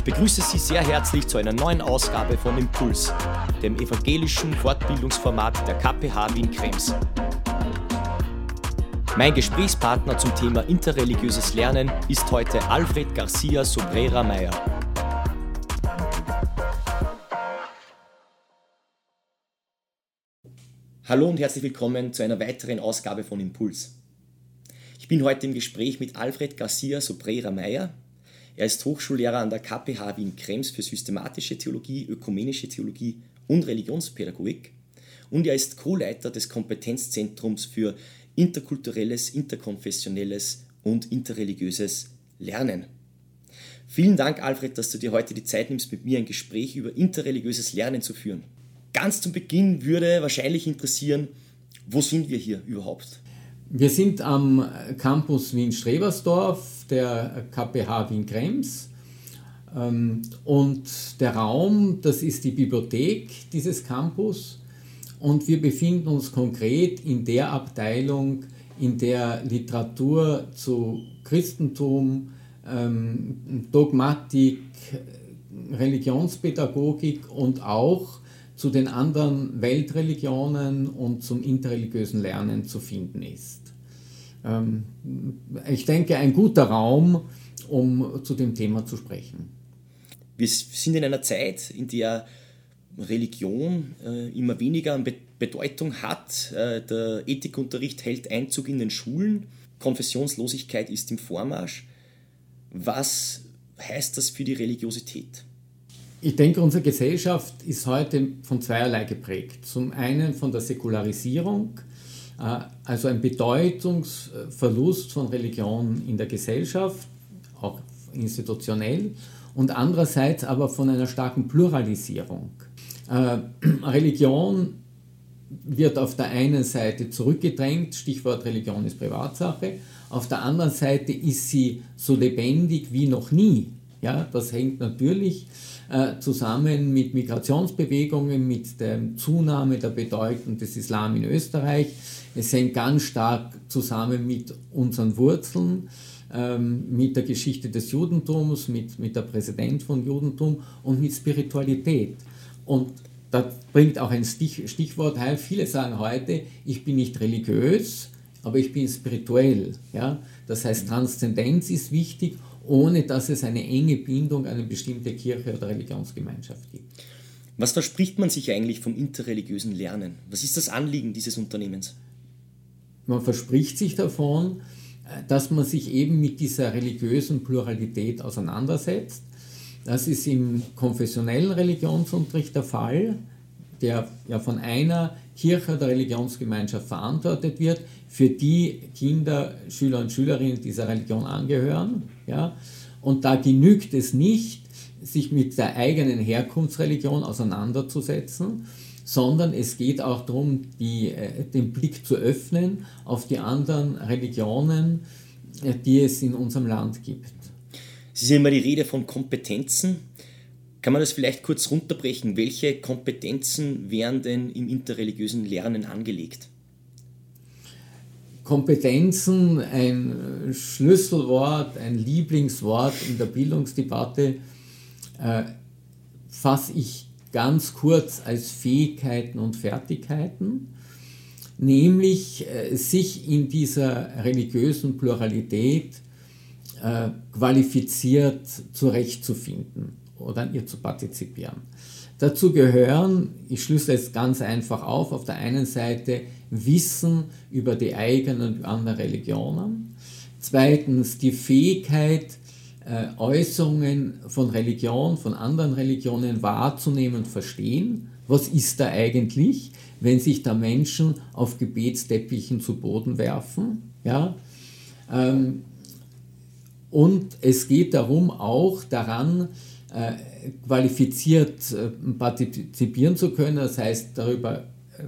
Ich begrüße Sie sehr herzlich zu einer neuen Ausgabe von Impuls, dem evangelischen Fortbildungsformat der KPH Wien Krems. Mein Gesprächspartner zum Thema interreligiöses Lernen ist heute Alfred Garcia Sobrera Meyer. Hallo und herzlich willkommen zu einer weiteren Ausgabe von Impuls. Ich bin heute im Gespräch mit Alfred Garcia Sobrera Meyer. Er ist Hochschullehrer an der KPH Wien Krems für systematische Theologie, ökumenische Theologie und Religionspädagogik und er ist Co-Leiter des Kompetenzzentrums für interkulturelles, interkonfessionelles und interreligiöses Lernen. Vielen Dank, Alfred, dass du dir heute die Zeit nimmst, mit mir ein Gespräch über interreligiöses Lernen zu führen. Ganz zum Beginn würde wahrscheinlich interessieren, wo sind wir hier überhaupt? Wir sind am Campus Wien-Strebersdorf der KPH Wien-Krems. Ähm, und der Raum, das ist die Bibliothek dieses Campus. Und wir befinden uns konkret in der Abteilung, in der Literatur zu Christentum, ähm, Dogmatik, Religionspädagogik und auch zu den anderen Weltreligionen und zum interreligiösen Lernen zu finden ist. Ähm, ich denke, ein guter Raum, um zu dem Thema zu sprechen. Wir sind in einer Zeit, in der Religion äh, immer weniger an Bedeutung hat. Äh, der Ethikunterricht hält Einzug in den Schulen. Konfessionslosigkeit ist im Vormarsch. Was heißt das für die Religiosität? Ich denke, unsere Gesellschaft ist heute von zweierlei geprägt. Zum einen von der Säkularisierung, äh, also ein Bedeutungsverlust von Religion in der Gesellschaft, auch institutionell, und andererseits aber von einer starken Pluralisierung. Äh, Religion wird auf der einen Seite zurückgedrängt, Stichwort Religion ist Privatsache, auf der anderen Seite ist sie so lebendig wie noch nie. Ja, das hängt natürlich äh, zusammen mit Migrationsbewegungen, mit der Zunahme der Bedeutung des Islam in Österreich. Es hängt ganz stark zusammen mit unseren Wurzeln, ähm, mit der Geschichte des Judentums, mit, mit der Präsident von Judentum und mit Spiritualität. Und da bringt auch ein Stich, Stichwort heim. Viele sagen heute, ich bin nicht religiös, aber ich bin spirituell. Ja? Das heißt, Transzendenz ist wichtig, ohne dass es eine enge Bindung an eine bestimmte Kirche oder Religionsgemeinschaft gibt. Was verspricht man sich eigentlich vom interreligiösen Lernen? Was ist das Anliegen dieses Unternehmens? Man verspricht sich davon, dass man sich eben mit dieser religiösen Pluralität auseinandersetzt das ist im konfessionellen Religionsunterricht der Fall, der ja von einer Kirche oder Religionsgemeinschaft verantwortet wird, für die Kinder, Schüler und Schülerinnen dieser Religion angehören. Ja? Und da genügt es nicht, sich mit der eigenen Herkunftsreligion auseinanderzusetzen, sondern es geht auch darum, die, äh, den Blick zu öffnen auf die anderen Religionen, äh, die es in unserem Land gibt. Es ist immer die Rede von Kompetenzen. Kann man das vielleicht kurz runterbrechen? Welche Kompetenzen werden denn im interreligiösen Lernen angelegt? Kompetenzen, ein Schlüsselwort, ein Lieblingswort in der Bildungsdebatte, äh, fasse ich ganz kurz als Fähigkeiten und Fertigkeiten, nämlich äh, sich in dieser religiösen Pluralität äh, qualifiziert zurechtzufinden oder an ihr zu partizipieren. Dazu gehören, ich schlüssel es ganz einfach auf, auf der einen Seite Wissen über die eigenen und anderen Religionen, zweitens die Fähigkeit, äh, Äußerungen von Religion, von anderen Religionen wahrzunehmen und verstehen. Was ist da eigentlich, wenn sich da Menschen auf Gebetsteppichen zu Boden werfen? Ja? Ähm, und es geht darum, auch daran, äh, qualifiziert äh, partizipieren zu können, das heißt darüber äh,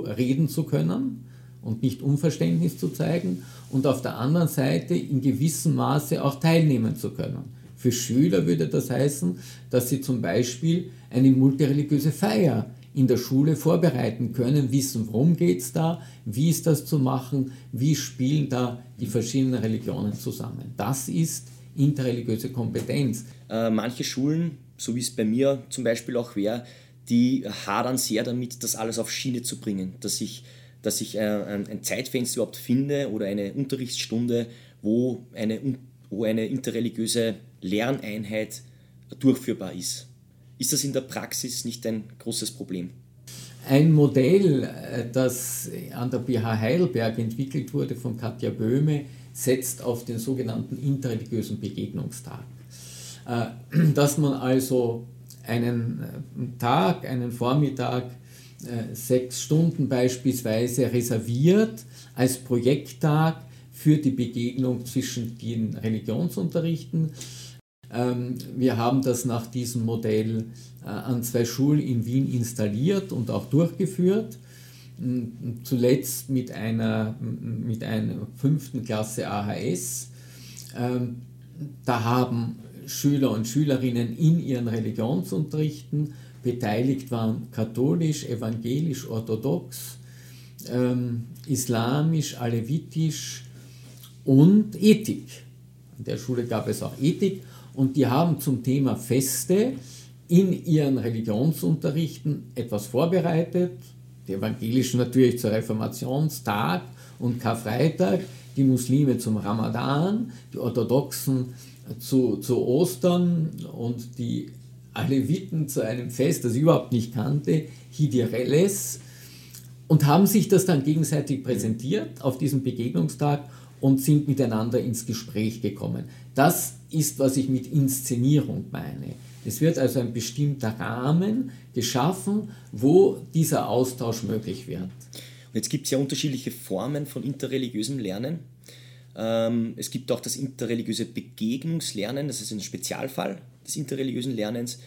reden zu können und nicht Unverständnis zu zeigen und auf der anderen Seite in gewissem Maße auch teilnehmen zu können. Für Schüler würde das heißen, dass sie zum Beispiel eine multireligiöse Feier in der Schule vorbereiten können, wissen, worum geht es da, wie ist das zu machen, wie spielen da die verschiedenen Religionen zusammen. Das ist interreligiöse Kompetenz. Äh, manche Schulen, so wie es bei mir zum Beispiel auch wäre, die hadern sehr damit, das alles auf Schiene zu bringen, dass ich, dass ich äh, ein Zeitfenster überhaupt finde oder eine Unterrichtsstunde, wo eine, wo eine interreligiöse Lerneinheit durchführbar ist. Ist das in der Praxis nicht ein großes Problem? Ein Modell, äh, das an der BH Heidelberg entwickelt wurde von Katja Böhme, setzt auf den sogenannten interreligiösen Begegnungstag. Äh, dass man also einen äh, Tag, einen Vormittag, sechs Stunden beispielsweise reserviert als Projekttag für die Begegnung zwischen den Religionsunterrichten ähm, wir haben das nach diesem Modell äh, an zwei Schulen in Wien installiert und auch durchgeführt. Zuletzt mit einer, mit einer fünften Klasse AHS. Ähm, da haben Schüler und Schülerinnen in ihren Religionsunterrichten beteiligt waren katholisch, evangelisch, orthodox, ähm, islamisch, alevitisch und Ethik. An der Schule gab es auch Ethik und die haben zum Thema Feste in ihren Religionsunterrichten etwas vorbereitet. Die Evangelischen natürlich zur Reformationstag und Karfreitag, die Muslime zum Ramadan, die Orthodoxen zu, zu Ostern und die Aleviten zu einem Fest, das ich überhaupt nicht kannte, Hidireles, und haben sich das dann gegenseitig präsentiert auf diesem Begegnungstag und sind miteinander ins Gespräch gekommen. Das ist, was ich mit Inszenierung meine. Es wird also ein bestimmter Rahmen geschaffen, wo dieser Austausch möglich wird. Und jetzt gibt es ja unterschiedliche Formen von interreligiösem Lernen. Ähm, es gibt auch das interreligiöse Begegnungslernen, das ist ein Spezialfall des interreligiösen Lernens.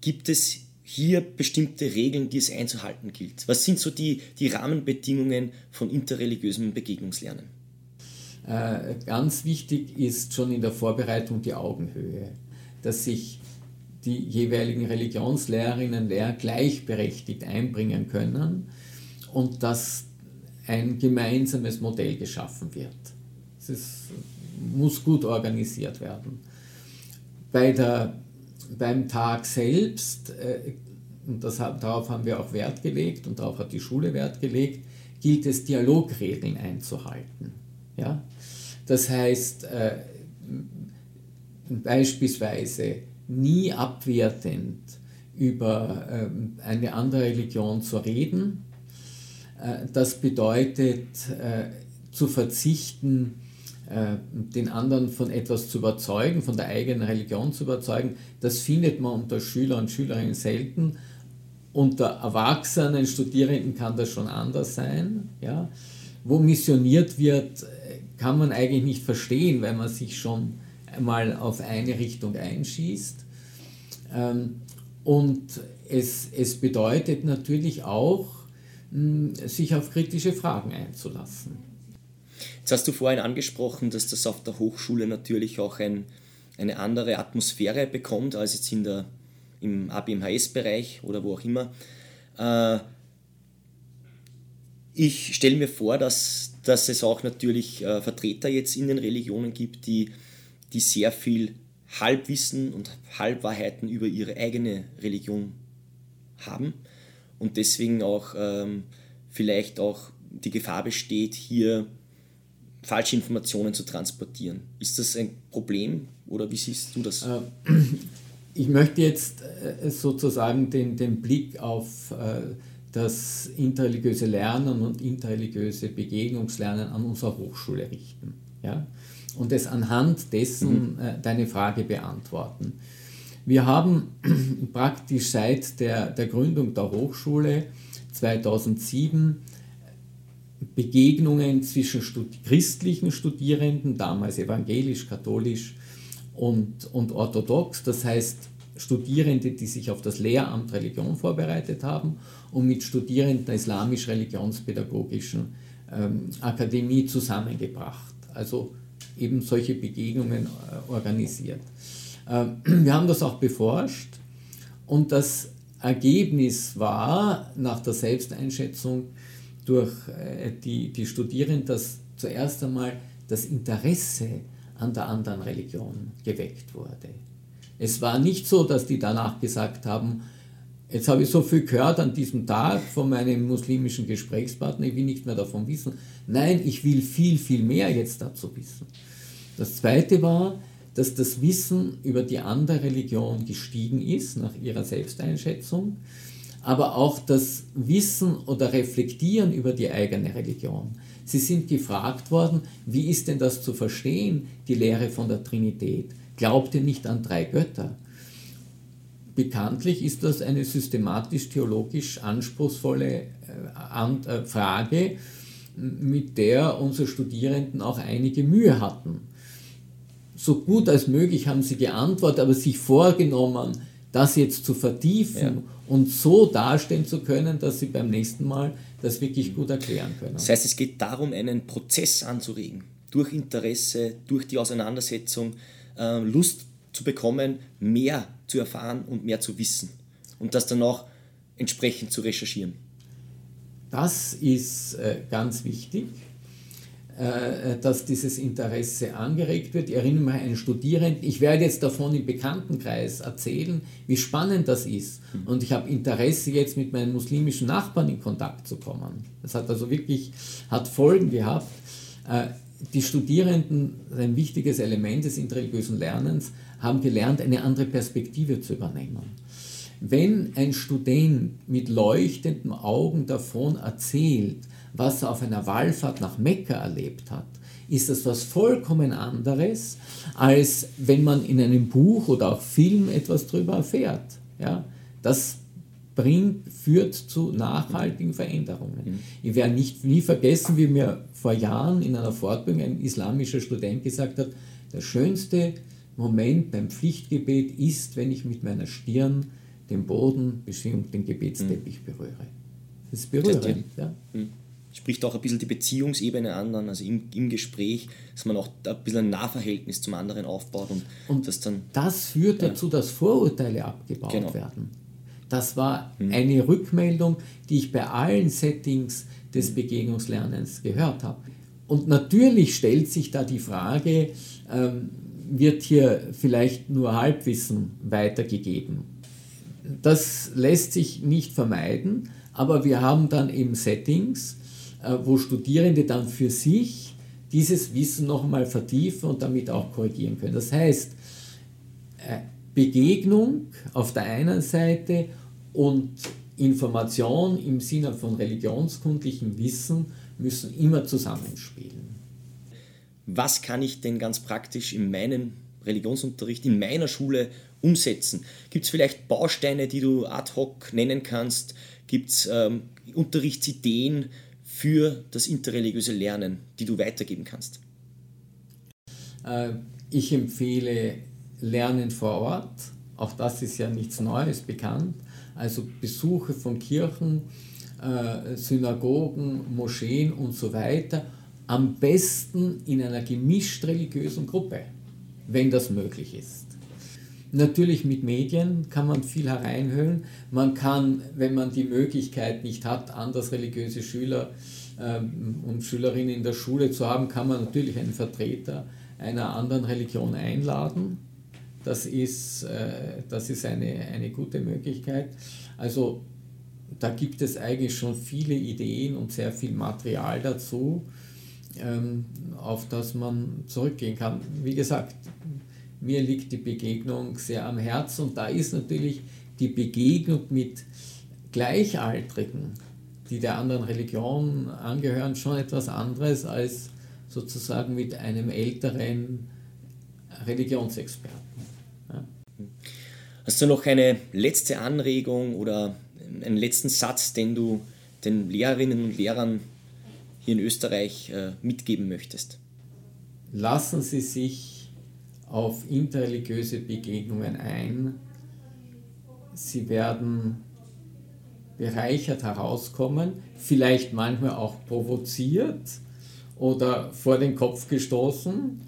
Gibt es hier bestimmte Regeln, die es einzuhalten gilt? Was sind so die, die Rahmenbedingungen von interreligiösem Begegnungslernen? Äh, ganz wichtig ist schon in der Vorbereitung die Augenhöhe, dass sich die jeweiligen Religionslehrerinnen und Lehrer gleichberechtigt einbringen können und dass ein gemeinsames Modell geschaffen wird. Es muss gut organisiert werden. Bei der, beim Tag selbst, äh, und das, darauf haben wir auch Wert gelegt und darauf hat die Schule Wert gelegt, gilt es, Dialogregeln einzuhalten. Ja? Das heißt, äh, beispielsweise nie abwertend über äh, eine andere Religion zu reden. Äh, das bedeutet, äh, zu verzichten, den anderen von etwas zu überzeugen, von der eigenen Religion zu überzeugen. Das findet man unter Schüler und Schülerinnen selten. Unter Erwachsenen, Studierenden kann das schon anders sein. Ja? Wo missioniert wird, kann man eigentlich nicht verstehen, weil man sich schon mal auf eine Richtung einschießt. Ähm, und es, es bedeutet natürlich auch, sich auf kritische Fragen einzulassen. Jetzt hast du vorhin angesprochen, dass das auf der Hochschule natürlich auch ein, eine andere Atmosphäre bekommt als jetzt in der, im ABMHS-Bereich oder wo auch immer. Äh, ich stelle mir vor, dass, dass es auch natürlich äh, Vertreter jetzt in den Religionen gibt, die, die sehr viel Halbwissen und Halbwahrheiten über ihre eigene Religion haben und deswegen auch ähm, vielleicht auch die Gefahr besteht, hier falsche Informationen zu transportieren. Ist das ein Problem oder wie siehst du das? Äh, ich möchte jetzt äh, sozusagen den, den Blick auf äh, das interreligiöse Lernen und interreligiöse Begegnungslernen an unserer Hochschule richten. Ja? Und es anhand dessen mhm. äh, deine Frage beantworten. Wir haben praktisch seit der, der Gründung der Hochschule 2007 Begegnungen zwischen Stud christlichen Studierenden, damals evangelisch, katholisch und, und orthodox, das heißt Studierende, die sich auf das Lehramt Religion vorbereitet haben und mit Studierenden der islamisch-religionspädagogischen ähm, Akademie zusammengebracht. Also eben solche Begegnungen äh, organisiert. Ähm, wir haben das auch beforscht und das Ergebnis war nach der Selbsteinschätzung durch äh, die, die Studierenden, dass zuerst einmal das Interesse an der anderen Religion geweckt wurde. Es war nicht so, dass die danach gesagt haben, jetzt habe ich so viel gehört an diesem Tag von meinem muslimischen Gesprächspartner, ich will nicht mehr davon wissen. Nein, ich will viel, viel mehr jetzt dazu wissen. Das Zweite war, dass das Wissen über die andere Religion gestiegen ist, nach ihrer Selbsteinschätzung, aber auch das Wissen oder Reflektieren über die eigene Religion. Sie sind gefragt worden, wie ist denn das zu verstehen, die Lehre von der Trinität? Glaubt ihr nicht an drei Götter? Bekanntlich ist das eine systematisch-theologisch anspruchsvolle äh, äh, Frage, mit der unsere Studierenden auch einige Mühe hatten. So gut als möglich haben sie geantwortet, aber sich vorgenommen, das jetzt zu vertiefen ja. und so darstellen zu können, dass sie beim nächsten Mal das wirklich gut erklären können. Das heißt, es geht darum, einen Prozess anzuregen, durch Interesse, durch die Auseinandersetzung, äh, Lust zu bekommen, mehr zu erfahren und mehr zu wissen und das dann auch entsprechend zu recherchieren. Das ist äh, ganz wichtig, dass dieses Interesse angeregt wird. Ich erinnere mich an einen Studierenden, ich werde jetzt davon im Bekanntenkreis erzählen, wie spannend das ist. Mhm. Und ich habe Interesse jetzt mit meinen muslimischen Nachbarn in Kontakt zu kommen. Das hat also wirklich hat Folgen gehabt. Äh, die Studierenden, ein wichtiges Element des interreligiösen Lernens, haben gelernt, eine andere Perspektive zu übernehmen. Wenn ein Student mit leuchtenden Augen davon erzählt, was er auf einer Wallfahrt nach Mekka erlebt hat, ist das was vollkommen anderes, als wenn man in einem Buch oder auch Film etwas darüber erfährt. Ja? Das bringt, führt zu nachhaltigen Veränderungen. Mhm. Ich werde nicht, nie vergessen, wie mir vor Jahren in einer Fortbildung ein islamischer Student gesagt hat, der schönste Moment beim Pflichtgebet ist, wenn ich mit meiner Stirn den Boden bzw. den Gebetsteppich mhm. berühre. Das ist berührend. Ja. Mhm. Spricht auch ein bisschen die Beziehungsebene an, also im, im Gespräch, dass man auch ein bisschen ein Nahverhältnis zum anderen aufbaut. Und, und das, dann, das führt ja. dazu, dass Vorurteile abgebaut genau. werden. Das war mhm. eine Rückmeldung, die ich bei allen Settings des mhm. Begegnungslernens gehört habe. Und natürlich stellt sich da die Frage, ähm, wird hier vielleicht nur Halbwissen weitergegeben. Das lässt sich nicht vermeiden, aber wir haben dann eben Settings, äh, wo Studierende dann für sich dieses Wissen nochmal vertiefen und damit auch korrigieren können. Das heißt, äh, Begegnung auf der einen Seite und Information im Sinne von religionskundlichem Wissen müssen immer zusammenspielen was kann ich denn ganz praktisch in meinem Religionsunterricht, in meiner Schule umsetzen? Gibt es vielleicht Bausteine, die du ad hoc nennen kannst? Gibt es ähm, Unterrichtsideen für das interreligiöse Lernen, die du weitergeben kannst? Äh, ich empfehle Lernen vor Ort. Auch das ist ja nichts Neues bekannt. Also Besuche von Kirchen, äh, Synagogen, Moscheen und so weiter am besten in einer gemischt religiösen Gruppe, wenn das möglich ist. Natürlich mit Medien kann man viel hereinhöhlen. Man kann, wenn man die Möglichkeit nicht hat, anders religiöse Schüler ähm, und Schülerinnen in der Schule zu haben, kann man natürlich einen Vertreter einer anderen Religion einladen. Das ist, äh, das ist eine, eine gute Möglichkeit. Also da gibt es eigentlich schon viele Ideen und sehr viel Material dazu ähm, auf das man zurückgehen kann. Wie gesagt, mir liegt die Begegnung sehr am Herzen und da ist natürlich die Begegnung mit Gleichaltrigen, die der anderen Religion angehören, schon etwas anderes als sozusagen mit einem älteren Religionsexperten. Ja. Hast du noch eine letzte Anregung oder einen letzten Satz, den du den Lehrerinnen und Lehrern hier in Österreich äh, mitgeben möchtest? Lassen Sie sich auf interreligiöse Begegnungen ein. Sie werden bereichert herauskommen, vielleicht manchmal auch provoziert oder vor den Kopf gestoßen.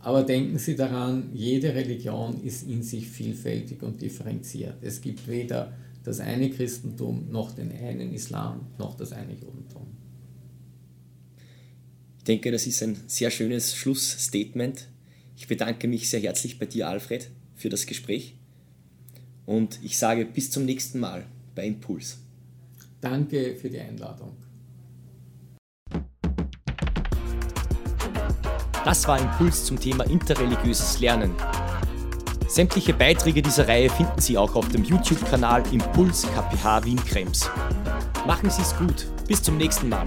Aber denken Sie daran, jede Religion ist in sich vielfältig und differenziert. Es gibt weder das eine Christentum noch den einen Islam noch das eine Judentum denke, das ist ein sehr schönes Schlussstatement. Ich bedanke mich sehr herzlich bei dir, Alfred, für das Gespräch und ich sage bis zum nächsten Mal bei Impuls. Danke für die Einladung. Das war Impuls zum Thema interreligiöses Lernen. Sämtliche Beiträge dieser Reihe finden Sie auch auf dem YouTube-Kanal Impuls KPH Wien Krems. Machen Sie es gut. Bis zum nächsten Mal.